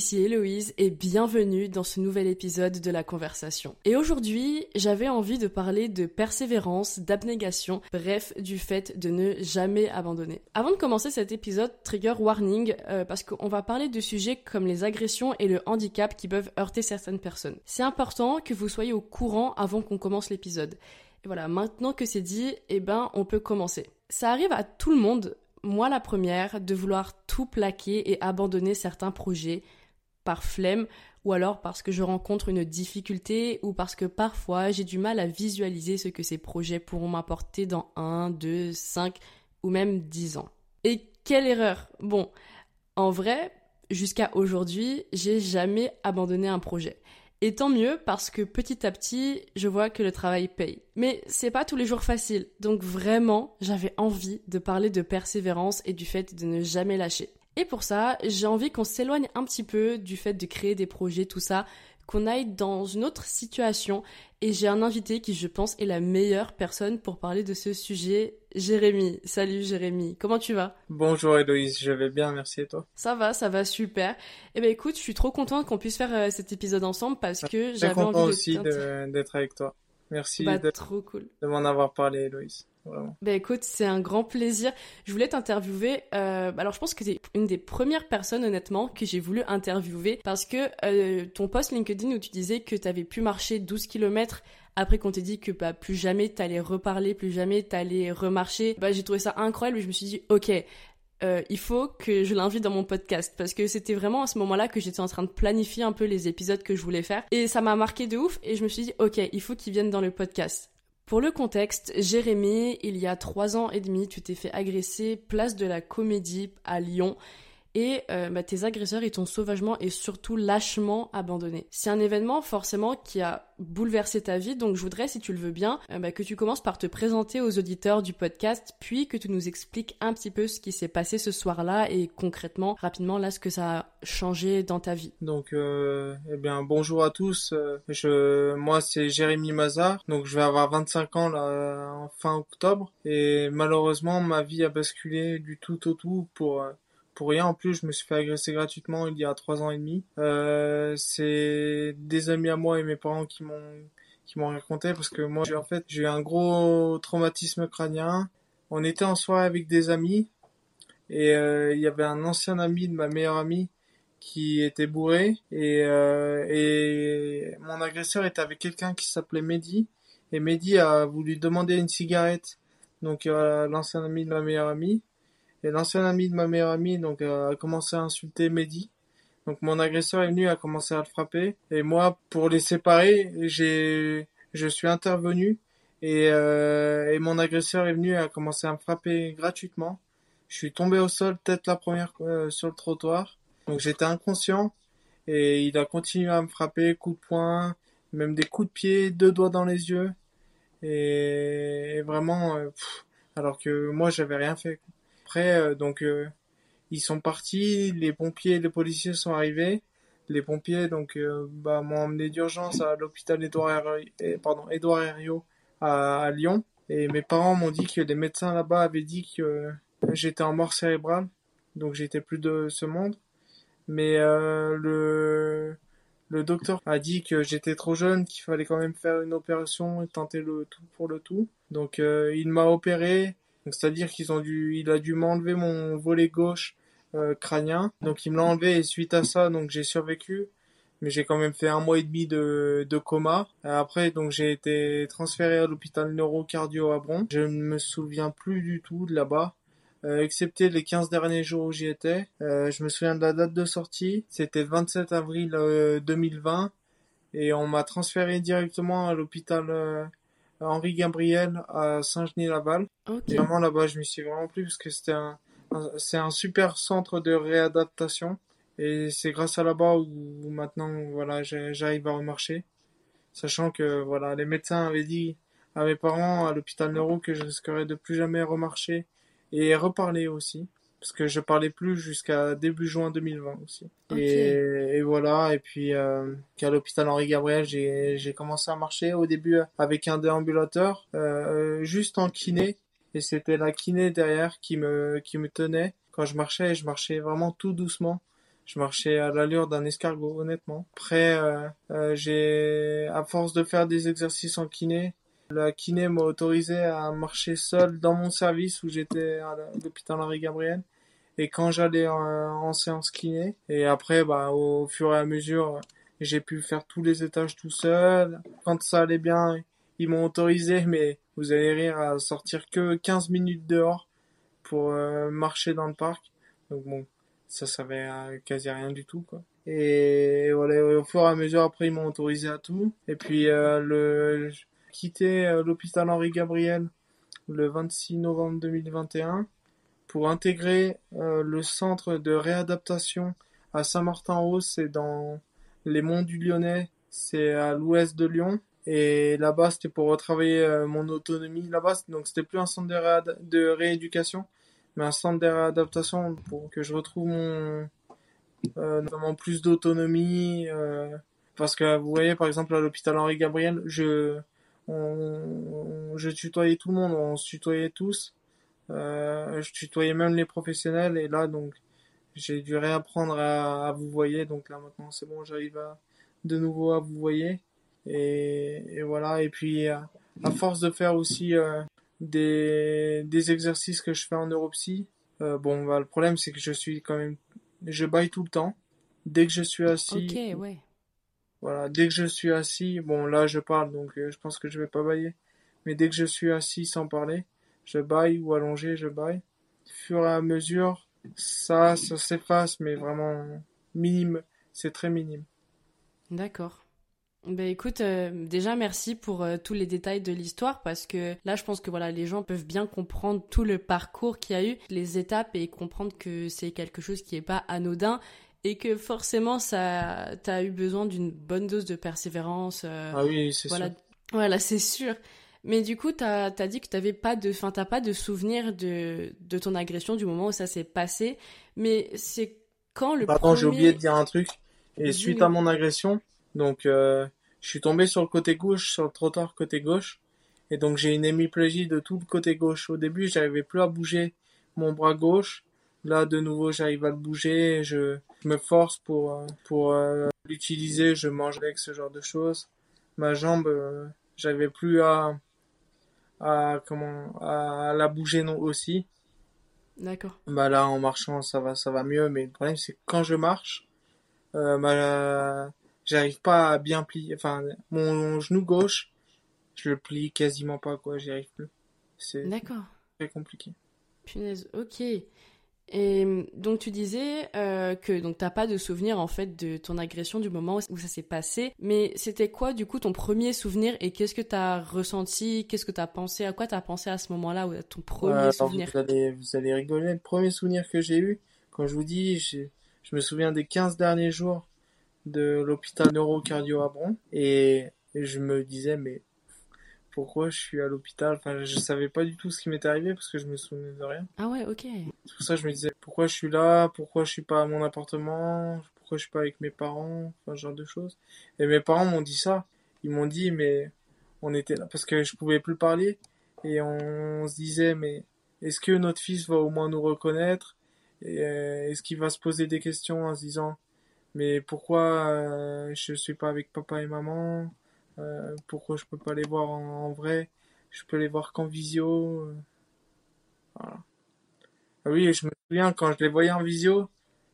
Ici Héloïse et bienvenue dans ce nouvel épisode de la conversation. Et aujourd'hui, j'avais envie de parler de persévérance, d'abnégation, bref, du fait de ne jamais abandonner. Avant de commencer cet épisode, trigger warning, euh, parce qu'on va parler de sujets comme les agressions et le handicap qui peuvent heurter certaines personnes. C'est important que vous soyez au courant avant qu'on commence l'épisode. Et voilà, maintenant que c'est dit, eh ben, on peut commencer. Ça arrive à tout le monde moi la première, de vouloir tout plaquer et abandonner certains projets par flemme ou alors parce que je rencontre une difficulté ou parce que parfois j'ai du mal à visualiser ce que ces projets pourront m'apporter dans 1, 2, 5 ou même 10 ans. Et quelle erreur Bon, en vrai, jusqu'à aujourd'hui, j'ai jamais abandonné un projet. Et tant mieux parce que petit à petit, je vois que le travail paye. Mais c'est pas tous les jours facile. Donc vraiment, j'avais envie de parler de persévérance et du fait de ne jamais lâcher. Et pour ça, j'ai envie qu'on s'éloigne un petit peu du fait de créer des projets, tout ça, qu'on aille dans une autre situation. Et j'ai un invité qui, je pense, est la meilleure personne pour parler de ce sujet, Jérémy. Salut Jérémy, comment tu vas? Bonjour Héloïse, je vais bien, merci et toi? Ça va, ça va super. Eh ben écoute, je suis trop contente qu'on puisse faire euh, cet épisode ensemble parce que j'avais envie de... aussi d'être avec toi. Merci bah, de, trop cool. de m'en avoir parlé Héloïse. Bah écoute, c'est un grand plaisir. Je voulais t'interviewer. Euh, alors je pense que t'es une des premières personnes honnêtement que j'ai voulu interviewer parce que euh, ton post LinkedIn où tu disais que t'avais pu marcher 12 km après qu'on t'ait dit que bah, plus jamais t'allais reparler, plus jamais t'allais remarcher, bah j'ai trouvé ça incroyable et je me suis dit ok, euh, il faut que je l'invite dans mon podcast parce que c'était vraiment à ce moment-là que j'étais en train de planifier un peu les épisodes que je voulais faire et ça m'a marqué de ouf et je me suis dit ok il faut qu'il vienne dans le podcast. Pour le contexte, Jérémy, il y a trois ans et demi, tu t'es fait agresser place de la Comédie à Lyon et euh, bah, tes agresseurs ils t'ont sauvagement et surtout lâchement abandonné. C'est un événement forcément qui a bouleversé ta vie, donc je voudrais, si tu le veux bien, euh, bah, que tu commences par te présenter aux auditeurs du podcast, puis que tu nous expliques un petit peu ce qui s'est passé ce soir-là et concrètement, rapidement, là, ce que ça a changé dans ta vie. Donc, euh, eh bien, bonjour à tous. Je, moi, c'est Jérémy Mazar, donc je vais avoir 25 ans là, en fin octobre, et malheureusement, ma vie a basculé du tout au tout pour pour rien. En plus, je me suis fait agresser gratuitement il y a trois ans et demi. Euh, c'est des amis à moi et mes parents qui m'ont qui m'ont raconté parce que moi, en fait, j'ai eu un gros traumatisme crânien. On était en soirée avec des amis et euh, il y avait un ancien ami de ma meilleure amie qui était bourré et, euh, et mon agresseur était avec quelqu'un qui s'appelait Mehdi et Mehdi a voulu demander une cigarette donc l'ancien ami de ma meilleure amie et l'ancien ami de ma meilleure amie donc euh, a commencé à insulter Mehdi. Donc mon agresseur est venu, a commencé à le frapper. Et moi, pour les séparer, j'ai, je suis intervenu et, euh, et mon agresseur est venu, a commencé à me frapper gratuitement. Je suis tombé au sol, tête la première euh, sur le trottoir. Donc j'étais inconscient et il a continué à me frapper, coup de poing, même des coups de pied, deux doigts dans les yeux. Et, vraiment, alors que moi j'avais rien fait. Après, euh, donc, euh, ils sont partis, les pompiers et les policiers sont arrivés. Les pompiers, donc, euh, bah, m'ont emmené d'urgence à l'hôpital Édouard, pardon, Édouard Herriot à, Lyon. Et mes parents m'ont dit que les médecins là-bas avaient dit que j'étais en mort cérébrale. Donc, j'étais plus de ce monde. Mais le, le docteur a dit que j'étais trop jeune, qu'il fallait quand même faire une opération et tenter le tout pour le tout. Donc il m'a opéré, c'est-à-dire qu'ils ont dû, il a dû m'enlever mon volet gauche euh, crânien. Donc il me l'a enlevé et suite à ça, donc j'ai survécu. Mais j'ai quand même fait un mois et demi de, coma. Après, donc j'ai été transféré à l'hôpital neurocardio à Bron. Je ne me souviens plus du tout de là-bas. Euh, excepté les 15 derniers jours où j'y étais. Euh, je me souviens de la date de sortie. C'était le 27 avril 2020. Euh, et on m'a transféré directement à l'hôpital euh, Henri Gabriel à Saint-Genis-Laval. Vraiment là-bas, je m'y suis vraiment plu parce que c'était un, c'est un super centre de réadaptation. Et c'est grâce à là-bas où, maintenant voilà j'arrive à remarcher, sachant que voilà les médecins avaient dit à mes parents à l'hôpital neuro que je risquerais de plus jamais remarcher et reparler aussi parce que je parlais plus jusqu'à début juin 2020 aussi. Et, voilà, et puis euh, qu'à l'hôpital Henri Gabriel, j'ai commencé à marcher au début avec un déambulateur, euh, juste en kiné, et c'était la kiné derrière qui me qui me tenait quand je marchais, et je marchais vraiment tout doucement. Je marchais à l'allure d'un escargot, honnêtement. Après, euh, euh, j'ai, à force de faire des exercices en kiné, la kiné m'a autorisé à marcher seul dans mon service où j'étais à l'hôpital Henri Gabriel. Et quand j'allais en, séance kiné, et après, bah, au fur et à mesure, j'ai pu faire tous les étages tout seul. Quand ça allait bien, ils m'ont autorisé, mais vous allez rire, à sortir que 15 minutes dehors pour euh, marcher dans le parc. Donc bon, ça servait à quasi rien du tout, quoi. Et voilà, au fur et à mesure, après, ils m'ont autorisé à tout. Et puis, euh, le, quitté euh, l'hôpital Henri Gabriel le 26 novembre 2021 pour intégrer euh, le centre de réadaptation à Saint-Martin-en-Haut, c'est dans les monts du Lyonnais, c'est à l'ouest de Lyon. Et là-bas, c'était pour retravailler euh, mon autonomie là-bas. Donc, c'était plus un centre de, rééducation, mais un centre de réadaptation pour que je retrouve mon, notamment plus d'autonomie. Parce que vous voyez, par exemple, à l'hôpital Henri Gabriel, je, je tutoyais tout le monde, on se tutoyait tous. Euh, je tutoyais même les professionnels et là donc j'ai dû réapprendre à, vous voyer donc là maintenant c'est bon j'arrive à de nouveau à vous voyer et, voilà. Et puis à, force de faire aussi euh, des, exercices que je fais en neuropsy euh, bon bah le problème c'est que je suis quand même je baille tout le temps. Dès que je suis assis ok ouais voilà, dès que je suis assis, bon là je parle donc euh, je pense que je vais pas bailler, mais dès que je suis assis sans parler, je baille ou allongé, je baille. Fur et à mesure, ça, ça s'efface, mais vraiment minime, c'est très minime. D'accord. Ben écoute, euh, déjà merci pour euh, tous les détails de l'histoire parce que là je pense que voilà les gens peuvent bien comprendre tout le parcours qu'il y a eu, les étapes et comprendre que c'est quelque chose qui est pas anodin et que forcément ça t'as eu besoin d'une bonne dose de persévérance euh, ah oui c'est voilà, sûr. Voilà c'est sûr. Mais du coup t'as as dit que t'avais pas de enfin t'as pas de souvenir de de ton agression du moment où ça s'est passé. Mais c'est quand le Pardon, j'ai oublié de dire un truc. Et suite à mon agression donc euh, je suis tombé sur le côté gauche sur le trottoir côté gauche. Et donc j'ai une hémiplégie de tout le côté gauche. Au début j'arrivais plus à bouger mon bras gauche Là, de nouveau, j'arrive à le bouger, je, me force pour, euh, pour euh, l'utiliser, je mange avec ce genre de choses. Ma jambe, euh, j'arrivais plus à, à, comment, à la bouger non aussi. D'accord. Bah là, en marchant, ça va, ça va mieux, mais le problème, c'est que quand je marche, euh, bah, j'arrive pas à bien plier, enfin, mon genou gauche, je le plie quasiment pas, quoi, j'y arrive plus. C'est très compliqué. Punaise, ok. Et donc tu disais euh, que donc t'as pas de souvenir en fait de ton agression du moment où ça s'est passé, mais c'était quoi du coup ton premier souvenir et qu'est-ce que t'as ressenti, qu'est-ce que t'as pensé, à quoi t'as pensé à ce moment-là ou à ton premier souvenir? vous, allez, vous allez rigoler. Le premier souvenir que j'ai eu, quand je vous dis, je me souviens des 15 derniers jours de l'hôpital neurocardio à Bron. Et je me disais mais pourquoi je suis à l'hôpital. Enfin, je savais pas du tout ce qui m'était arrivé parce que je me souvenais de rien. Ah ouais, ok. C'est pour ça que je me disais pourquoi je suis là, pourquoi je suis pas à mon appartement, pourquoi je suis pas avec mes parents, enfin, ce genre de choses. Et mes parents m'ont dit ça. Ils m'ont dit, mais on était là parce que je pouvais plus parler et on se disait, mais est-ce que notre fils va au moins nous reconnaître? Et euh, est-ce qu'il va se poser des questions en se disant, mais pourquoi euh, je suis pas avec papa et maman? Pourquoi je peux pas les voir en, vrai? Je peux les voir qu'en visio. Euh, voilà. Ah oui, je me souviens quand je les voyais en visio,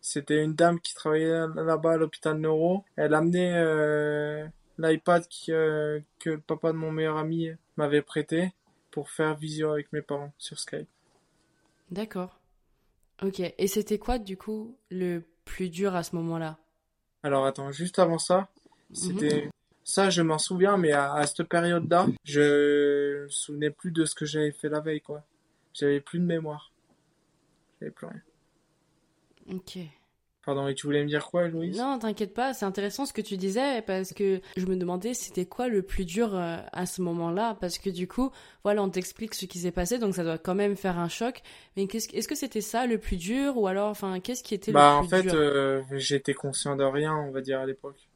c'était une dame qui travaillait là-bas à l'hôpital Neuro. Elle amenait euh, l'iPad que le papa de mon meilleur ami m'avait prêté pour faire visio avec mes parents sur Skype. D'accord. Ok. Et c'était quoi du coup le plus dur à ce moment-là? Alors attends, juste avant ça, c'était mhm. Ça, je m'en souviens, mais à, cette période-là, je me souvenais plus de ce que j'avais fait la veille, quoi. J'avais plus de mémoire. J'avais plus rien. Ok. Pardon, et tu voulais me dire quoi, Louise? Non, t'inquiète pas, c'est intéressant ce que tu disais parce que je me demandais c'était quoi le plus dur euh, à ce moment-là parce que du coup, voilà, on t'explique ce qui s'est passé donc ça doit quand même faire un choc. Mais est-ce que c'était ça le plus dur ou alors, enfin, qu'est-ce qui était bah, le plus dur Bah, en fait, euh, j'étais conscient de rien, on va dire à l'époque.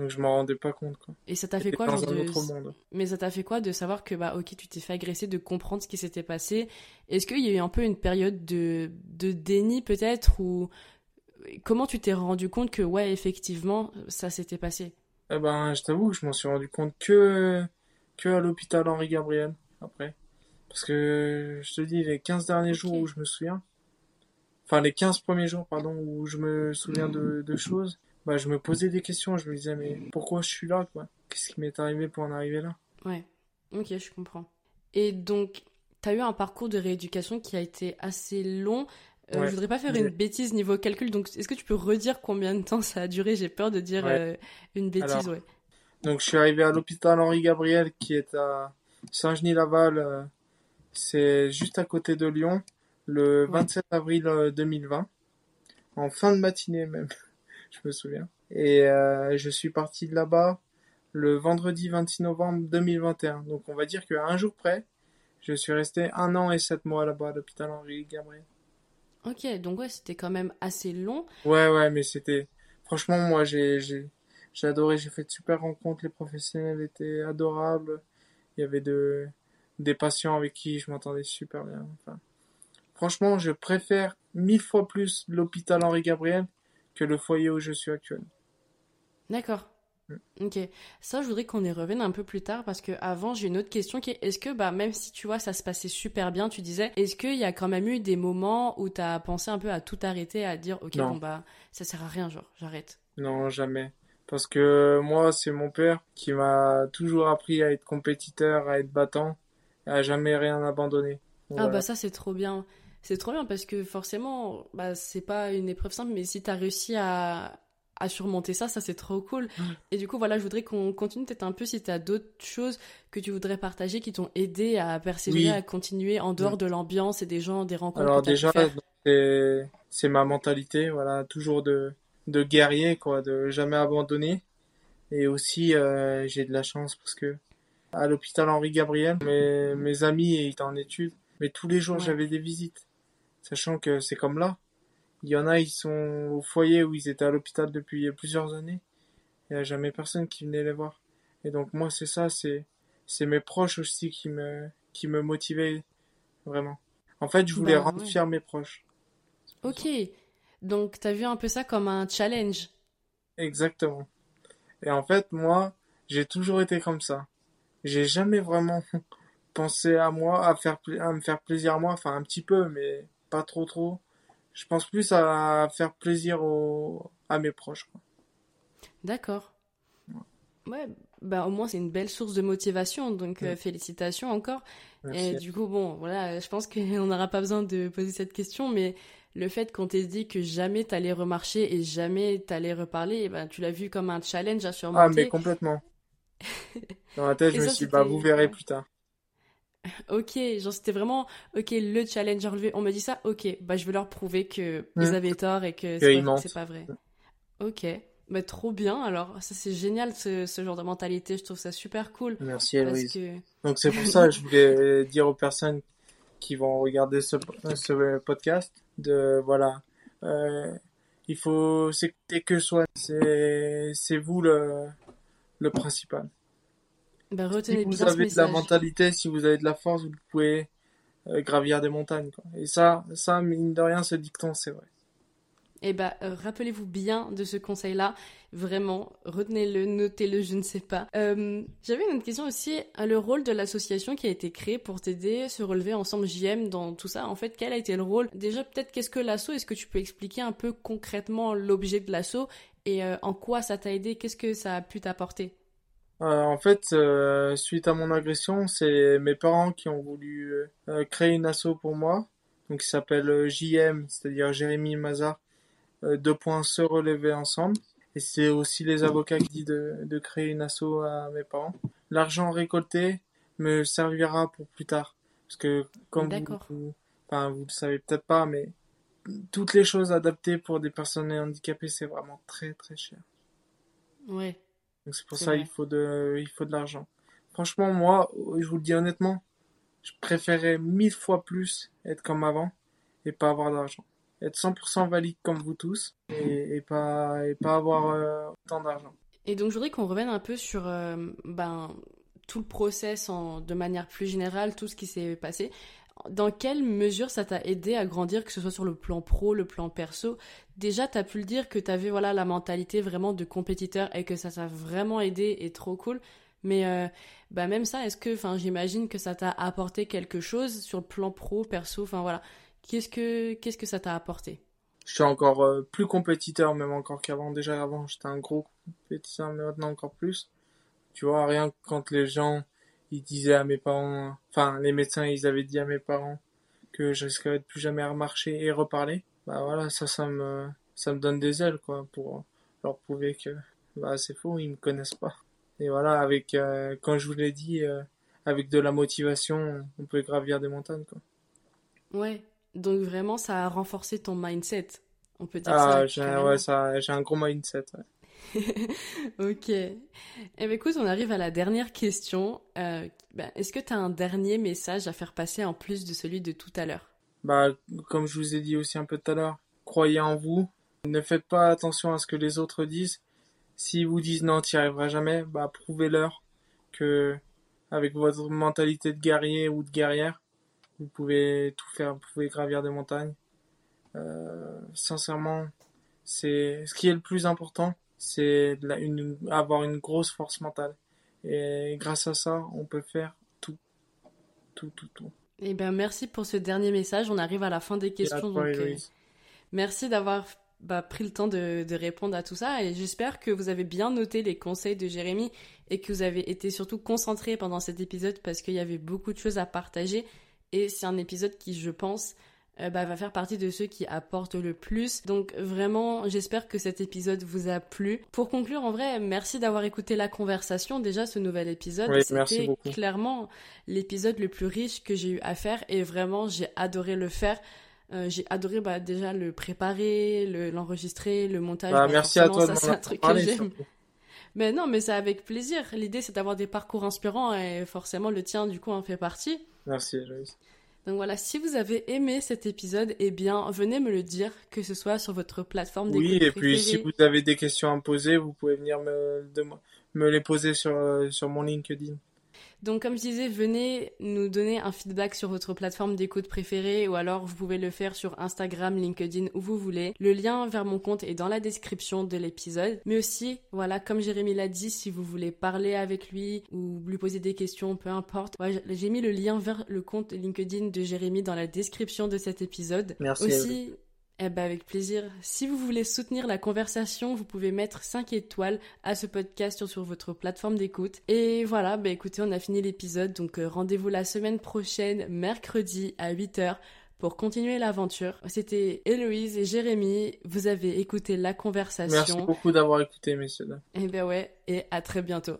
Donc je m'en rendais pas compte quoi. Et ça t'a fait quoi genre de... Mais ça t'a fait quoi de savoir que bah ok tu t'es fait agresser, de comprendre ce qui s'était passé? Est-ce qu'il y a eu un peu une période de, de déni peut-être ou comment tu t'es rendu compte que, ouais, effectivement, ça s'était passé? Eh ben, je t'avoue que je m'en suis rendu compte que, que à l'hôpital Henri Gabriel, après. Parce que, je te dis, les 15 derniers jours où je me souviens, enfin, les 15 premiers jours, pardon, où je me souviens de, de choses, bah, je me posais des questions, je me disais, mais pourquoi je suis là, quoi? Qu'est-ce qui m'est arrivé pour en arriver là? Ouais, ok, je comprends. Et donc, tu as eu un parcours de rééducation qui a été assez long. Euh, Je voudrais pas faire une bêtise niveau calcul, donc est-ce que tu peux redire combien de temps ça a duré? J'ai peur de dire euh, une bêtise, ouais. Donc je suis arrivé à l'hôpital Henri Gabriel qui est à Saint-Genis-Laval, euh, c'est juste à côté de Lyon, le 27 avril 2020, euh, en fin de matinée même, je me souviens. Et je suis parti de là-bas le vendredi 26 novembre 2021. Donc on va dire qu'à un jour près, je suis resté un an et sept mois là-bas à l'hôpital Henri Gabriel. Ok, donc ouais, c'était quand même assez long. Ouais, ouais, mais c'était... Franchement, moi, j'ai, j'ai, j'ai adoré, j'ai fait de super rencontres, les professionnels étaient adorables. Il y avait de, des patients avec qui je m'entendais super bien. Enfin, franchement, je préfère mille fois plus l'hôpital Henri Gabriel que le foyer où je suis actuellement. D'accord. Mm. Ok, ça je voudrais qu'on y revienne un peu plus tard parce que avant j'ai une autre question qui est est-ce que bah même si tu vois ça se passait super bien, tu disais est-ce qu'il y a quand même eu des moments où tu as pensé un peu à tout arrêter, à dire ok bon bah ça sert à rien genre j'arrête? Non jamais parce que moi c'est mon père qui m'a toujours appris à être compétiteur, à être battant, à jamais rien abandonner. ah bah ça c'est trop bien. C'est trop bien parce que forcément, bah, c'est pas une épreuve simple, mais si tu as réussi à, à surmonter ça, ça c'est trop cool. Et du coup, voilà, je voudrais qu'on continue peut-être un peu si tu as d'autres choses que tu voudrais partager qui t'ont aidé à persévérer, à continuer en dehors de l'ambiance et des gens, des rencontres. Alors déjà, c'est ma mentalité, voilà, toujours de, de guerrier, quoi, de jamais abandonner. Et aussi, euh, j'ai de la chance parce que à l'hôpital Henri Gabriel, mes, mes amis étaient en études, mais tous les jours j'avais des visites, sachant que c'est comme là. Il y en a, ils sont au foyer où ils étaient à l'hôpital depuis plusieurs années. Il n'y a jamais personne qui venait les voir. Et donc moi, c'est ça, c'est c'est mes proches aussi qui me qui me motivaient vraiment. En fait, je voulais bah, rendre fier mes proches. Ok, donc tu as vu un peu ça comme un challenge. Exactement. Et en fait, moi, j'ai toujours été comme ça. J'ai jamais vraiment pensé à moi, à faire à me faire plaisir à moi, enfin un petit peu, mais pas trop trop je pense plus à faire plaisir à mes proches. D'accord. Ouais. bah au moins c'est une belle source de motivation, donc euh, félicitations encore. Et du coup, bon, voilà, je pense qu'on n'aura pas besoin de poser cette question, mais le fait qu'on t'ait dit que jamais t'allais remarcher et jamais t'allais reparler, ben, tu l'as vu comme un challenge à surmonter. Ah, mais complètement. Dans la tête, je me suis dit, bah, vous verrez plus tard. Ok, genre c'était vraiment ok le challenge à relever. On me dit ça, ok, bah je vais leur prouver que ils mmh. avaient tort et que c'est pas, vrai. Ok, bah trop bien. Alors ça c'est génial ce, genre de mentalité. Je trouve ça super cool. Merci Héloïse. Donc c'est pour ça que je voulais dire aux personnes qui vont regarder ce, ce podcast de voilà, euh, il faut s'écouter que soi. C'est c'est vous le le principal. Bah, si vous avez de la mentalité, si vous avez de la force, vous pouvez euh, gravir des montagnes. Quoi. Et ça, ça, mine de rien, ce dicton, c'est vrai. Eh bah, euh, rappelez-vous bien de ce conseil-là. Vraiment, retenez-le, notez-le, je ne sais pas. Euh, j'avais une autre question aussi. Le rôle de l'association qui a été créée pour t'aider, se relever ensemble JM dans tout ça. En fait, quel a été le rôle? Déjà, peut-être, qu'est-ce que l'asso Est-ce que tu peux expliquer un peu concrètement l'objet de l'asso et en quoi ça t'a aidé? Qu'est-ce que ça a pu t'apporter? euh, en fait, euh, suite à mon agression, c'est mes parents qui ont voulu euh, créer une asso pour moi, donc qui s'appelle JM, c'est-à-dire Jérémy Mazar, deux points se relever ensemble. Et c'est aussi les avocats qui disent de, de créer une asso à mes parents. L'argent récolté me servira pour plus tard, parce que comme vous, enfin vous le savez peut-être pas, mais toutes les choses adaptées pour des personnes handicapées, c'est vraiment très très cher. Ouais. Donc c'est pour ça qu'il faut de, il faut de l'argent. Franchement, moi, je vous le dis honnêtement, je préférais mille fois plus être comme avant et pas avoir d'argent. Être 100% valide comme vous tous et, et pas, et pas avoir euh, autant d'argent. Et donc je voudrais qu'on revienne un peu sur euh, ben, tout le process en, de manière plus générale, tout ce qui s'est passé. Dans quelle mesure ça t'a aidé à grandir, que ce soit sur le plan pro, le plan perso? Déjà, t'as pu le dire que t'avais voilà la mentalité vraiment de compétiteur et que ça t'a vraiment aidé et trop cool. Mais euh, bah même ça, est-ce que, enfin, j'imagine que ça t'a apporté quelque chose sur le plan pro, perso, enfin voilà. Qu'est-ce que, qu'est-ce que ça t'a apporté? Je suis encore euh, plus compétiteur, même encore qu'avant. Déjà avant, j'étais un gros compétiteur, mais maintenant encore plus. Tu vois, rien que quand les gens ils disaient à mes parents, enfin les médecins ils avaient dit à mes parents que je risquerais de plus jamais remarcher et reparler. Bah voilà, ça ça me ça me donne des ailes quoi pour leur prouver que bah c'est faux, ils me connaissent pas. Et voilà, avec euh, quand je vous l'ai dit euh, avec de la motivation, on peut gravir des montagnes quoi. Ouais. Donc vraiment ça a renforcé ton mindset. On peut dire ah, ça. j'ai ouais, ça j'ai un gros mindset. Ouais. ok. Eh bien, écoute, on arrive à la dernière question. Euh, ben, Est-ce que tu as un dernier message à faire passer en plus de celui de tout à l'heure? Bah, comme je vous ai dit aussi un peu tout à l'heure, croyez en vous. Ne faites pas attention à ce que les autres disent. S'ils vous disent non, tu n'y arriveras jamais, bah, prouvez-leur que, avec votre mentalité de guerrier ou de guerrière, vous pouvez tout faire, vous pouvez gravir des montagnes. Euh, sincèrement, c'est ce qui est le plus important, c'est une, avoir une grosse force mentale. Et grâce à ça, on peut faire tout. Tout, tout, tout. Eh bien, merci pour ce dernier message. On arrive à la fin des questions. Donc, euh, merci d'avoir bah, pris le temps de, de, répondre à tout ça. Et j'espère que vous avez bien noté les conseils de Jérémy et que vous avez été surtout concentré pendant cet épisode parce qu'il y avait beaucoup de choses à partager. Et c'est un épisode qui, je pense, bah, va faire partie de ceux qui apportent le plus. Donc vraiment, j'espère que cet épisode vous a plu. Pour conclure, en vrai, merci d'avoir écouté la conversation. Déjà, ce nouvel épisode, oui, c'était clairement l'épisode le plus riche que j'ai eu à faire et vraiment, j'ai adoré le faire. Euh, j'ai adoré bah, déjà le préparer, l'enregistrer, le, montage. Bah, merci à toi ça, c'est un truc que j'aime. Mais non, mais c'est avec plaisir. L'idée, c'est d'avoir des parcours inspirants et forcément, le tien, du coup, en fait partie. Merci, Joyce. Donc voilà, si vous avez aimé cet épisode, eh bien, venez me le dire, que ce soit sur votre plateforme d'écoute Oui, et puis si vous avez des questions à me poser, vous pouvez venir me, de, me les poser sur, sur mon LinkedIn. Donc comme je disais, venez nous donner un feedback sur votre plateforme d'écoute préférée ou alors vous pouvez le faire sur Instagram, LinkedIn, où vous voulez. Le lien vers mon compte est dans la description de l'épisode. Mais aussi, voilà, comme Jérémy l'a dit, si vous voulez parler avec lui ou lui poser des questions, peu importe. Ouais, J'ai mis le lien vers le compte LinkedIn de Jérémy dans la description de cet épisode. Merci. Aussi, eh ben avec plaisir. Si vous voulez soutenir la conversation, vous pouvez mettre 5 étoiles à ce podcast sur votre plateforme d'écoute. Et voilà, bah écoutez, on a fini l'épisode, donc euh, rendez-vous la semaine prochaine, mercredi à 8h pour continuer l'aventure. C'était Héloïse et Jérémy, vous avez écouté la conversation. Merci beaucoup d'avoir écouté, messieurs. Eh ben ouais, et à très bientôt.